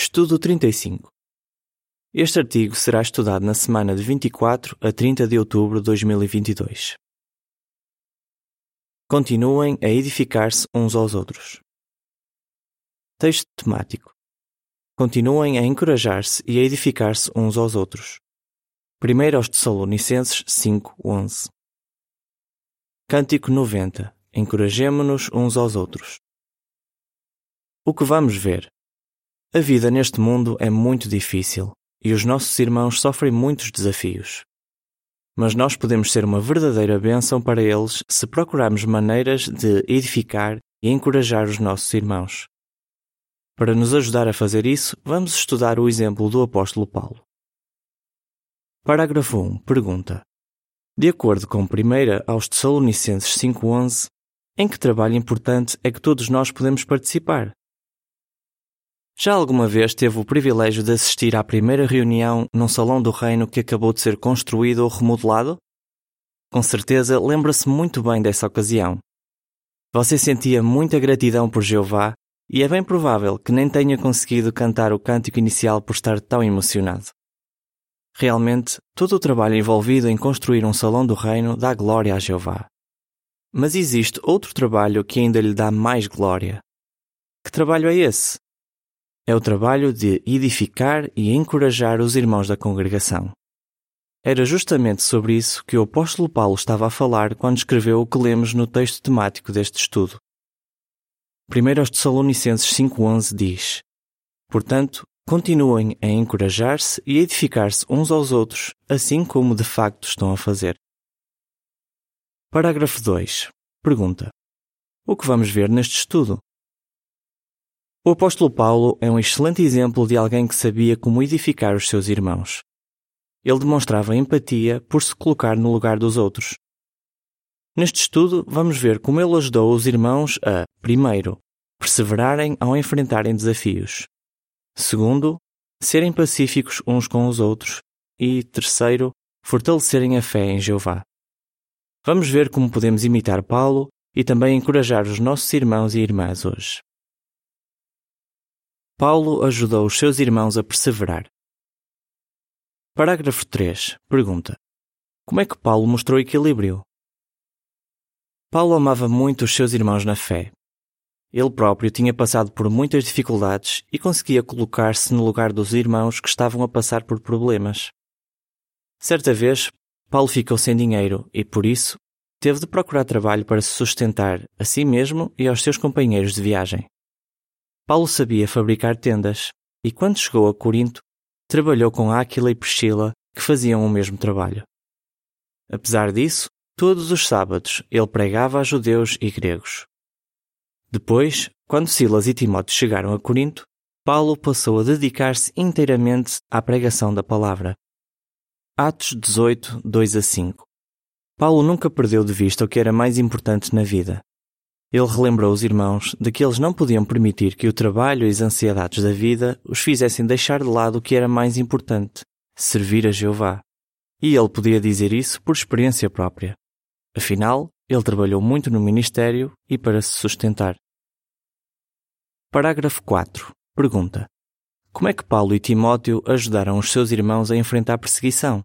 Estudo 35. Este artigo será estudado na semana de 24 a 30 de outubro de 2022. Continuem a edificar-se uns aos outros. Texto temático. Continuem a encorajar-se e a edificar-se uns aos outros. 1 aos Tessalonicenses 5:11. Cântico 90. Encorajemo-nos uns aos outros. O que vamos ver? A vida neste mundo é muito difícil e os nossos irmãos sofrem muitos desafios. Mas nós podemos ser uma verdadeira bênção para eles se procurarmos maneiras de edificar e encorajar os nossos irmãos. Para nos ajudar a fazer isso, vamos estudar o exemplo do apóstolo Paulo. Parágrafo 1. Pergunta. De acordo com 1 aos Tessalonicenses 5.11, em que trabalho importante é que todos nós podemos participar? Já alguma vez teve o privilégio de assistir à primeira reunião num salão do reino que acabou de ser construído ou remodelado? Com certeza lembra-se muito bem dessa ocasião. Você sentia muita gratidão por Jeová e é bem provável que nem tenha conseguido cantar o cântico inicial por estar tão emocionado. Realmente, todo o trabalho envolvido em construir um salão do reino dá glória a Jeová. Mas existe outro trabalho que ainda lhe dá mais glória. Que trabalho é esse? É o trabalho de edificar e encorajar os irmãos da congregação. Era justamente sobre isso que o apóstolo Paulo estava a falar quando escreveu o que lemos no texto temático deste estudo. 1 aos Tessalonicenses 5.11 diz Portanto, continuem a encorajar-se e edificar-se uns aos outros, assim como de facto estão a fazer. Parágrafo 2. Pergunta. O que vamos ver neste estudo? O apóstolo Paulo é um excelente exemplo de alguém que sabia como edificar os seus irmãos. Ele demonstrava empatia por se colocar no lugar dos outros. Neste estudo, vamos ver como ele ajudou os irmãos a, primeiro, perseverarem ao enfrentarem desafios. Segundo, serem pacíficos uns com os outros. E, terceiro, fortalecerem a fé em Jeová. Vamos ver como podemos imitar Paulo e também encorajar os nossos irmãos e irmãs hoje. Paulo ajudou os seus irmãos a perseverar. Parágrafo 3. Pergunta: Como é que Paulo mostrou equilíbrio? Paulo amava muito os seus irmãos na fé. Ele próprio tinha passado por muitas dificuldades e conseguia colocar-se no lugar dos irmãos que estavam a passar por problemas. Certa vez, Paulo ficou sem dinheiro e, por isso, teve de procurar trabalho para se sustentar a si mesmo e aos seus companheiros de viagem. Paulo sabia fabricar tendas e, quando chegou a Corinto, trabalhou com Áquila e Priscila, que faziam o mesmo trabalho. Apesar disso, todos os sábados ele pregava a judeus e gregos. Depois, quando Silas e Timóteo chegaram a Corinto, Paulo passou a dedicar-se inteiramente à pregação da palavra. Atos 18, 2 a 5 Paulo nunca perdeu de vista o que era mais importante na vida, ele relembrou os irmãos de que eles não podiam permitir que o trabalho e as ansiedades da vida os fizessem deixar de lado o que era mais importante, servir a Jeová. E ele podia dizer isso por experiência própria. Afinal, ele trabalhou muito no ministério e para se sustentar. Parágrafo 4. Pergunta: Como é que Paulo e Timóteo ajudaram os seus irmãos a enfrentar a perseguição?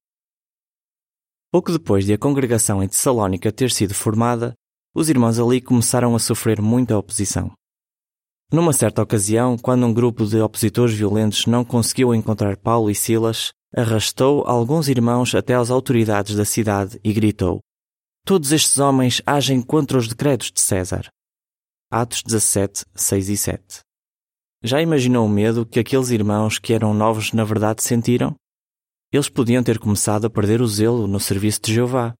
Pouco depois de a congregação em Tessalónica ter sido formada, os irmãos ali começaram a sofrer muita oposição. Numa certa ocasião, quando um grupo de opositores violentos não conseguiu encontrar Paulo e Silas, arrastou alguns irmãos até às autoridades da cidade e gritou: Todos estes homens agem contra os decretos de César. Atos 17, 6 e 7. Já imaginou o medo que aqueles irmãos que eram novos na verdade sentiram? Eles podiam ter começado a perder o zelo no serviço de Jeová.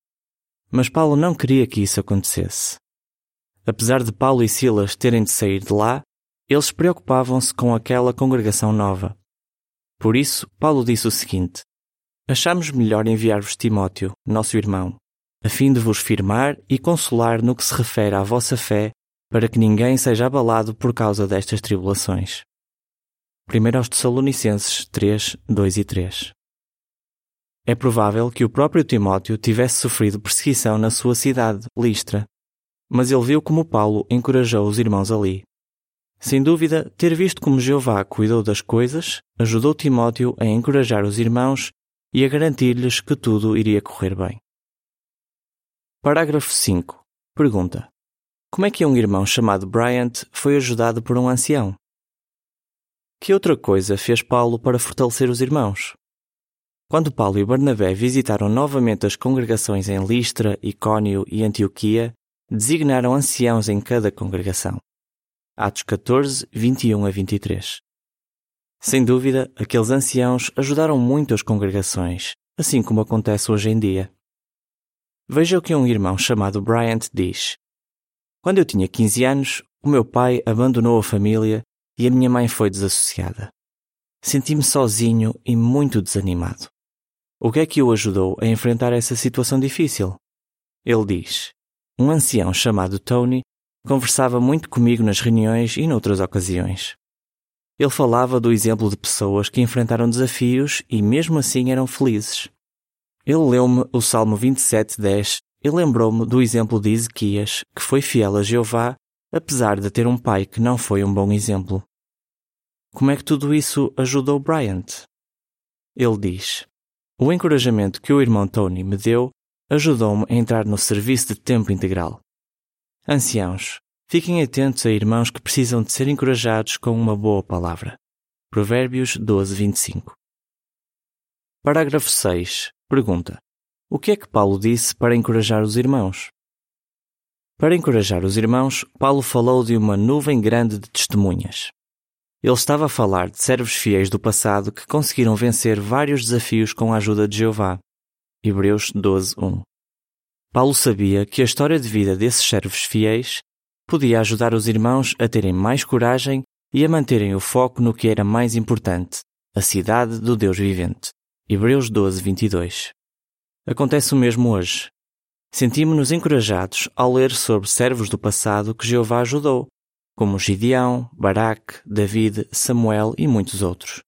Mas Paulo não queria que isso acontecesse. Apesar de Paulo e Silas terem de sair de lá, eles preocupavam-se com aquela congregação nova. Por isso, Paulo disse o seguinte: Achamos melhor enviar-vos Timóteo, nosso irmão, a fim de vos firmar e consolar no que se refere à vossa fé, para que ninguém seja abalado por causa destas tribulações. 1 aos Tessalonicenses 3, 2 e 3 é provável que o próprio Timóteo tivesse sofrido perseguição na sua cidade, Listra, mas ele viu como Paulo encorajou os irmãos ali. Sem dúvida, ter visto como Jeová cuidou das coisas ajudou Timóteo a encorajar os irmãos e a garantir-lhes que tudo iria correr bem. Parágrafo 5. Pergunta: Como é que um irmão chamado Bryant foi ajudado por um ancião? Que outra coisa fez Paulo para fortalecer os irmãos? Quando Paulo e Barnabé visitaram novamente as congregações em Listra, Icônio e Antioquia, designaram anciãos em cada congregação. Atos 14, 21 a 23. Sem dúvida, aqueles anciãos ajudaram muito as congregações, assim como acontece hoje em dia. Veja o que um irmão chamado Bryant diz. Quando eu tinha 15 anos, o meu pai abandonou a família e a minha mãe foi desassociada. Senti-me sozinho e muito desanimado. O que é que o ajudou a enfrentar essa situação difícil? Ele diz: Um ancião chamado Tony conversava muito comigo nas reuniões e noutras ocasiões. Ele falava do exemplo de pessoas que enfrentaram desafios e mesmo assim eram felizes. Ele leu-me o Salmo 27:10 e lembrou-me do exemplo de Ezequias, que foi fiel a Jeová, apesar de ter um pai que não foi um bom exemplo. Como é que tudo isso ajudou Bryant? Ele diz: O encorajamento que o irmão Tony me deu ajudou-me a entrar no serviço de tempo integral. Anciãos, fiquem atentos a irmãos que precisam de ser encorajados com uma boa palavra. Provérbios 12, 25. Parágrafo 6. Pergunta: O que é que Paulo disse para encorajar os irmãos? Para encorajar os irmãos, Paulo falou de uma nuvem grande de testemunhas. Ele estava a falar de servos fiéis do passado que conseguiram vencer vários desafios com a ajuda de Jeová. Hebreus 12, 1. Paulo sabia que a história de vida desses servos fiéis podia ajudar os irmãos a terem mais coragem e a manterem o foco no que era mais importante, a cidade do Deus vivente. Hebreus 12, 22. Acontece o mesmo hoje. Sentimos-nos encorajados ao ler sobre servos do passado que Jeová ajudou, como Gideão, Baraque, David, Samuel e muitos outros.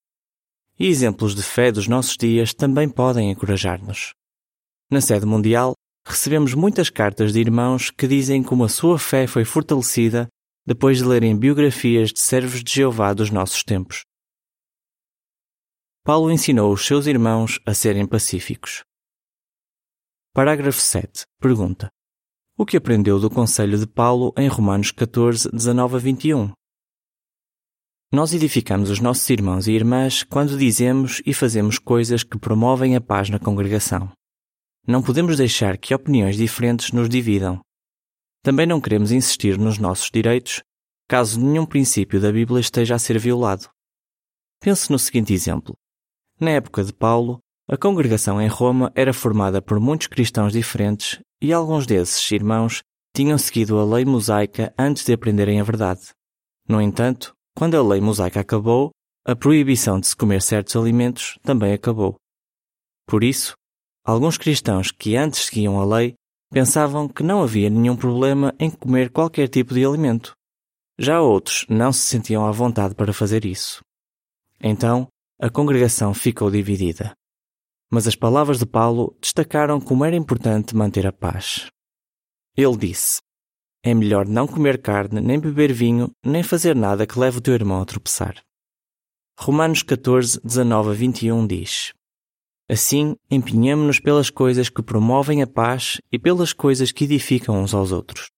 E exemplos de fé dos nossos dias também podem encorajar-nos. Na sede mundial, recebemos muitas cartas de irmãos que dizem como a sua fé foi fortalecida depois de lerem biografias de servos de Jeová dos nossos tempos. Paulo ensinou os seus irmãos a serem pacíficos. Parágrafo 7. Pergunta: O que aprendeu do conselho de Paulo em Romanos 14, 19 a 21? Nós edificamos os nossos irmãos e irmãs quando dizemos e fazemos coisas que promovem a paz na congregação. Não podemos deixar que opiniões diferentes nos dividam. Também não queremos insistir nos nossos direitos, caso nenhum princípio da Bíblia esteja a ser violado. Pense no seguinte exemplo. Na época de Paulo, a congregação em Roma era formada por muitos cristãos diferentes e alguns desses irmãos tinham seguido a lei mosaica antes de aprenderem a verdade. No entanto, quando a lei mosaica acabou, a proibição de se comer certos alimentos também acabou. Por isso, alguns cristãos que antes seguiam a lei pensavam que não havia nenhum problema em comer qualquer tipo de alimento. Já outros não se sentiam à vontade para fazer isso. Então, a congregação ficou dividida. Mas as palavras de Paulo destacaram como era importante manter a paz. Ele disse: É melhor não comer carne, nem beber vinho, nem fazer nada que leve o teu irmão a tropeçar. Romanos 14, 19 a 21 diz: Assim, empenhamo-nos pelas coisas que promovem a paz e pelas coisas que edificam uns aos outros.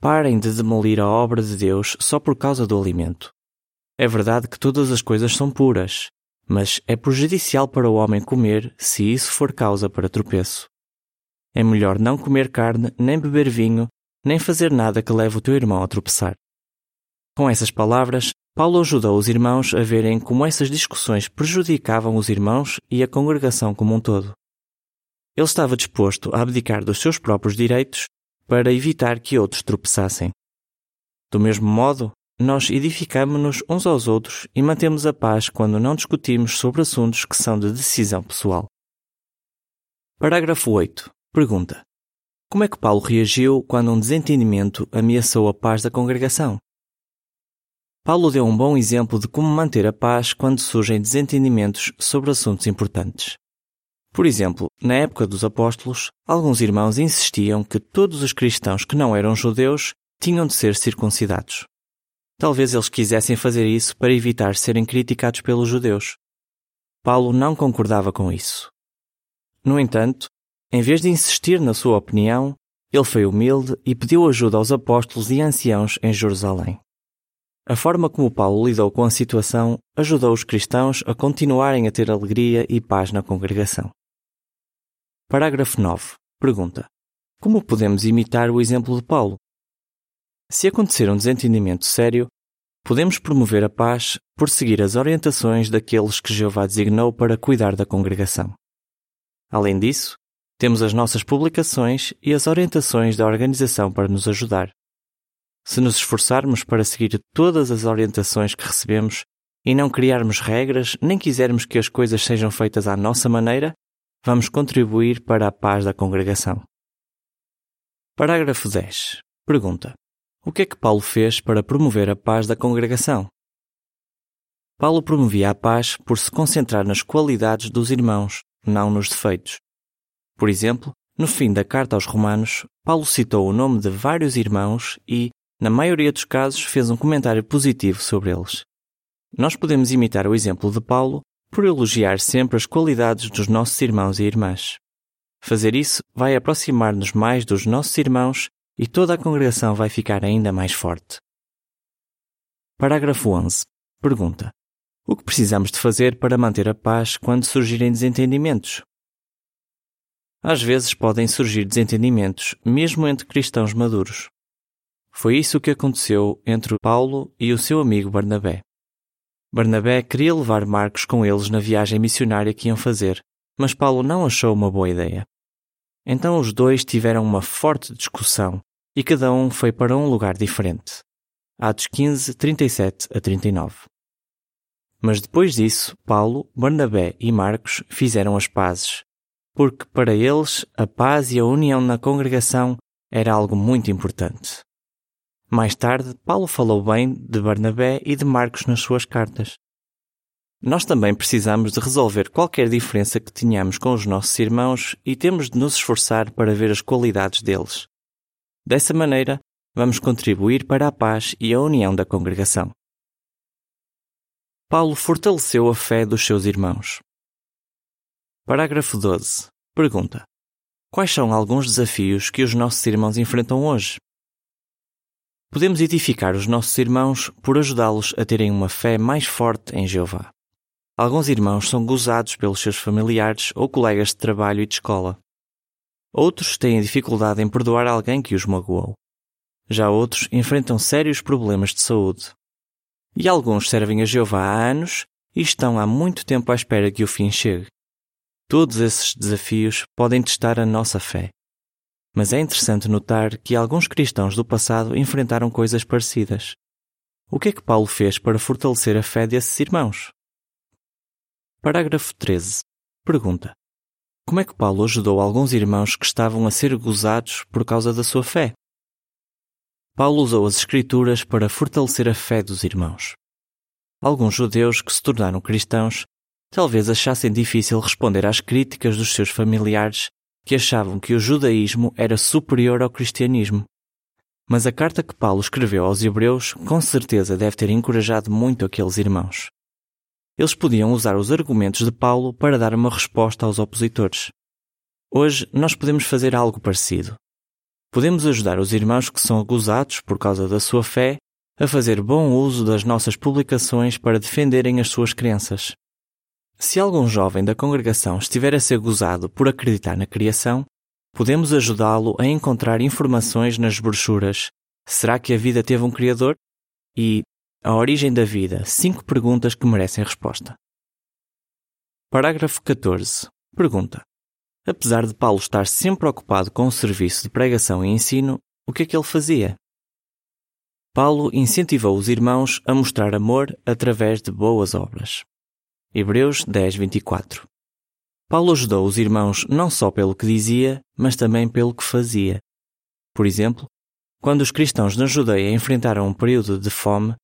Parem de demolir a obra de Deus só por causa do alimento. É verdade que todas as coisas são puras, mas é prejudicial para o homem comer se isso for causa para tropeço. É melhor não comer carne, nem beber vinho, nem fazer nada que leve o teu irmão a tropeçar. Com essas palavras, Paulo ajudou os irmãos a verem como essas discussões prejudicavam os irmãos e a congregação como um todo. Ele estava disposto a abdicar dos seus próprios direitos para evitar que outros tropeçassem. Do mesmo modo, nós edificamos-nos uns aos outros e mantemos a paz quando não discutimos sobre assuntos que são de decisão pessoal. Parágrafo 8. Pergunta: Como é que Paulo reagiu quando um desentendimento ameaçou a paz da congregação? Paulo deu um bom exemplo de como manter a paz quando surgem desentendimentos sobre assuntos importantes. Por exemplo, na época dos apóstolos, alguns irmãos insistiam que todos os cristãos que não eram judeus tinham de ser circuncidados. Talvez eles quisessem fazer isso para evitar serem criticados pelos judeus. Paulo não concordava com isso. No entanto, em vez de insistir na sua opinião, ele foi humilde e pediu ajuda aos apóstolos e anciãos em Jerusalém. A forma como Paulo lidou com a situação ajudou os cristãos a continuarem a ter alegria e paz na congregação. Parágrafo 9. Pergunta: Como podemos imitar o exemplo de Paulo? Se acontecer um desentendimento sério, podemos promover a paz por seguir as orientações daqueles que Jeová designou para cuidar da congregação. Além disso, temos as nossas publicações e as orientações da organização para nos ajudar. Se nos esforçarmos para seguir todas as orientações que recebemos e não criarmos regras nem quisermos que as coisas sejam feitas à nossa maneira, vamos contribuir para a paz da congregação. Parágrafo 10. Pergunta: O que é que Paulo fez para promover a paz da congregação? Paulo promovia a paz por se concentrar nas qualidades dos irmãos, não nos defeitos. Por exemplo, no fim da carta aos Romanos, Paulo citou o nome de vários irmãos e, na maioria dos casos, fez um comentário positivo sobre eles. Nós podemos imitar o exemplo de Paulo por elogiar sempre as qualidades dos nossos irmãos e irmãs. Fazer isso vai aproximar-nos mais dos nossos irmãos e toda a congregação vai ficar ainda mais forte. Parágrafo 11. Pergunta: O que precisamos de fazer para manter a paz quando surgirem desentendimentos? Às vezes podem surgir desentendimentos, mesmo entre cristãos maduros. Foi isso que aconteceu entre Paulo e o seu amigo Barnabé. Barnabé queria levar Marcos com eles na viagem missionária que iam fazer, mas Paulo não achou uma boa ideia. Então os dois tiveram uma forte discussão e cada um foi para um lugar diferente. Atos 15, 37 a 39. Mas depois disso, Paulo, Barnabé e Marcos fizeram as pazes, porque para eles a paz e a união na congregação era algo muito importante. Mais tarde, Paulo falou bem de Barnabé e de Marcos nas suas cartas. Nós também precisamos de resolver qualquer diferença que tenhamos com os nossos irmãos e temos de nos esforçar para ver as qualidades deles. Dessa maneira, vamos contribuir para a paz e a união da congregação. Paulo fortaleceu a fé dos seus irmãos. Parágrafo 12. Pergunta: Quais são alguns desafios que os nossos irmãos enfrentam hoje? Podemos edificar os nossos irmãos por ajudá-los a terem uma fé mais forte em Jeová. Alguns irmãos são gozados pelos seus familiares ou colegas de trabalho e de escola. Outros têm dificuldade em perdoar alguém que os magoou. Já outros enfrentam sérios problemas de saúde. E alguns servem a Jeová há anos e estão há muito tempo à espera que o fim chegue. Todos esses desafios podem testar a nossa fé. Mas é interessante notar que alguns cristãos do passado enfrentaram coisas parecidas. O que é que Paulo fez para fortalecer a fé desses irmãos? Parágrafo 13. Pergunta: Como é que Paulo ajudou alguns irmãos que estavam a ser gozados por causa da sua fé? Paulo usou as Escrituras para fortalecer a fé dos irmãos. Alguns judeus que se tornaram cristãos talvez achassem difícil responder às críticas dos seus familiares que achavam que o judaísmo era superior ao cristianismo. Mas a carta que Paulo escreveu aos Hebreus com certeza deve ter encorajado muito aqueles irmãos. Eles podiam usar os argumentos de Paulo para dar uma resposta aos opositores. Hoje nós podemos fazer algo parecido. Podemos ajudar os irmãos que são acusados por causa da sua fé a fazer bom uso das nossas publicações para defenderem as suas crenças. Se algum jovem da congregação estiver a ser gozado por acreditar na criação, podemos ajudá-lo a encontrar informações nas brochuras Será que a vida teve um Criador? E A origem da vida cinco perguntas que merecem resposta. Parágrafo 14. Pergunta: Apesar de Paulo estar sempre ocupado com o serviço de pregação e ensino, o que é que ele fazia? Paulo incentivou os irmãos a mostrar amor através de boas obras. Hebreus 10, 24. Paulo ajudou os irmãos não só pelo que dizia, mas também pelo que fazia. Por exemplo, quando os cristãos na Judeia enfrentaram um período de fome,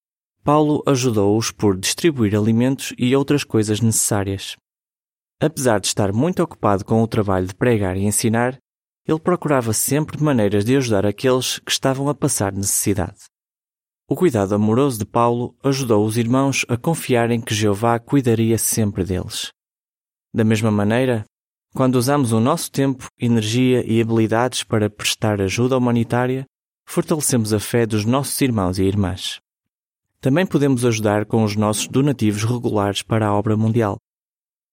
Paulo ajudou-os por distribuir alimentos e outras coisas necessárias. Apesar de estar muito ocupado com o trabalho de pregar e ensinar, ele procurava sempre maneiras de ajudar aqueles que estavam a passar necessidade. O cuidado amoroso de Paulo ajudou os irmãos a confiarem que Jeová cuidaria sempre deles. Da mesma maneira, quando usamos o nosso tempo, energia e habilidades para prestar ajuda humanitária, fortalecemos a fé dos nossos irmãos e irmãs. Também podemos ajudar com os nossos donativos regulares para a obra mundial.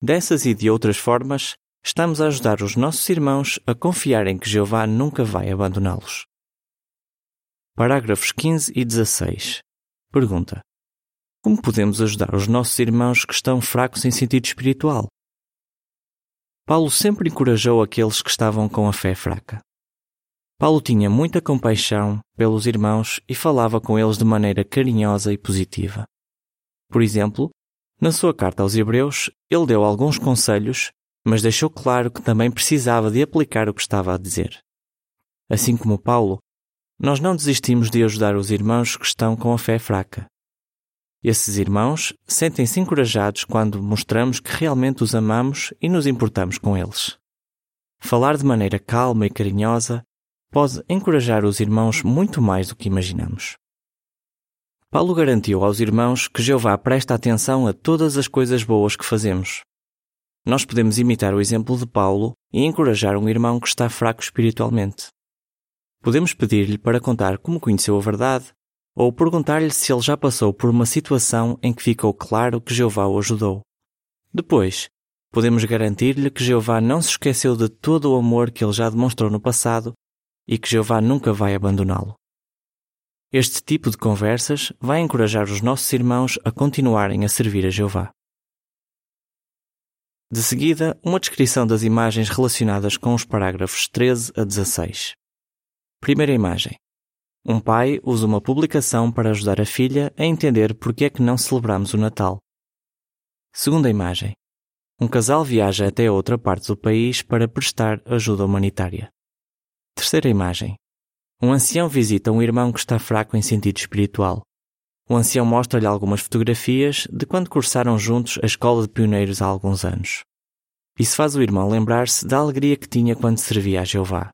Dessas e de outras formas, estamos a ajudar os nossos irmãos a confiarem que Jeová nunca vai abandoná-los. Parágrafos 15 e 16. Pergunta: Como podemos ajudar os nossos irmãos que estão fracos em sentido espiritual? Paulo sempre encorajou aqueles que estavam com a fé fraca. Paulo tinha muita compaixão pelos irmãos e falava com eles de maneira carinhosa e positiva. Por exemplo, na sua carta aos Hebreus, ele deu alguns conselhos, mas deixou claro que também precisava de aplicar o que estava a dizer. Assim como Paulo, nós não desistimos de ajudar os irmãos que estão com a fé fraca. Esses irmãos sentem-se encorajados quando mostramos que realmente os amamos e nos importamos com eles. Falar de maneira calma e carinhosa pode encorajar os irmãos muito mais do que imaginamos. Paulo garantiu aos irmãos que Jeová presta atenção a todas as coisas boas que fazemos. Nós podemos imitar o exemplo de Paulo e encorajar um irmão que está fraco espiritualmente. Podemos pedir-lhe para contar como conheceu a verdade ou perguntar-lhe se ele já passou por uma situação em que ficou claro que Jeová o ajudou. Depois, podemos garantir-lhe que Jeová não se esqueceu de todo o amor que ele já demonstrou no passado e que Jeová nunca vai abandoná-lo. Este tipo de conversas vai encorajar os nossos irmãos a continuarem a servir a Jeová. De seguida, uma descrição das imagens relacionadas com os parágrafos 13 a 16. Primeira imagem. Um pai usa uma publicação para ajudar a filha a entender porque é que não celebramos o Natal. Segunda imagem. Um casal viaja até outra parte do país para prestar ajuda humanitária. Terceira imagem. Um ancião visita um irmão que está fraco em sentido espiritual. O ancião mostra-lhe algumas fotografias de quando cursaram juntos a escola de pioneiros há alguns anos. Isso faz o irmão lembrar-se da alegria que tinha quando servia a Jeová.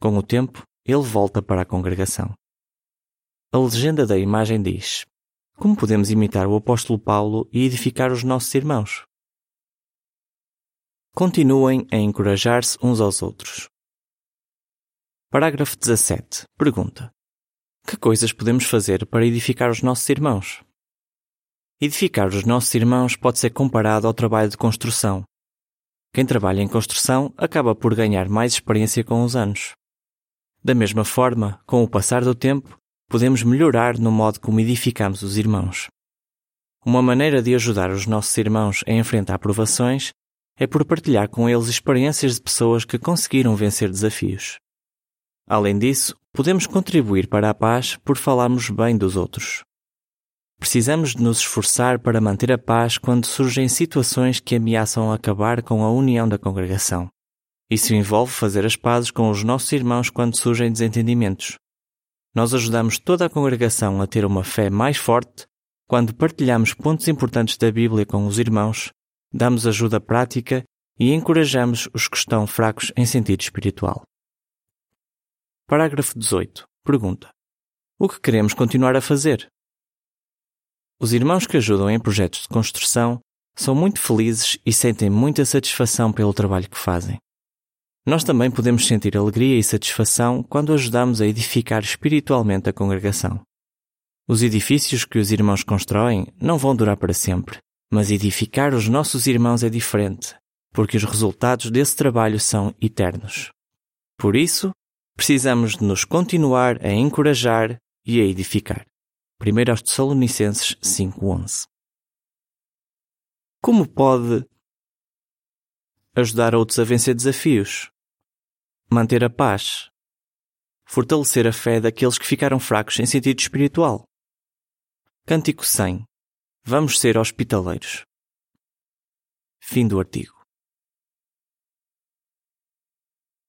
Com o tempo, ele volta para a congregação. A legenda da imagem diz: Como podemos imitar o apóstolo Paulo e edificar os nossos irmãos? Continuem a encorajar-se uns aos outros. Parágrafo 17. Pergunta: Que coisas podemos fazer para edificar os nossos irmãos? Edificar os nossos irmãos pode ser comparado ao trabalho de construção. Quem trabalha em construção acaba por ganhar mais experiência com os anos. Da mesma forma, com o passar do tempo, podemos melhorar no modo como edificamos os irmãos. Uma maneira de ajudar os nossos irmãos a enfrentar provações é por partilhar com eles experiências de pessoas que conseguiram vencer desafios. Além disso, podemos contribuir para a paz por falarmos bem dos outros. Precisamos de nos esforçar para manter a paz quando surgem situações que ameaçam acabar com a união da congregação. Isso envolve fazer as pazes com os nossos irmãos quando surgem desentendimentos. Nós ajudamos toda a congregação a ter uma fé mais forte quando partilhamos pontos importantes da Bíblia com os irmãos, damos ajuda prática e encorajamos os que estão fracos em sentido espiritual. Parágrafo 18. Pergunta: O que queremos continuar a fazer? Os irmãos que ajudam em projetos de construção são muito felizes e sentem muita satisfação pelo trabalho que fazem. Nós também podemos sentir alegria e satisfação quando ajudamos a edificar espiritualmente a congregação. Os edifícios que os irmãos constroem não vão durar para sempre, mas edificar os nossos irmãos é diferente, porque os resultados desse trabalho são eternos. Por isso, precisamos de nos continuar a encorajar e a edificar. 1 aos Tessalonicenses 5.11 Como pode ajudar outros a vencer desafios? manter a paz, fortalecer a fé daqueles que ficaram fracos em sentido espiritual. Cântico 100. Vamos ser hospitaleiros. Fim do artigo.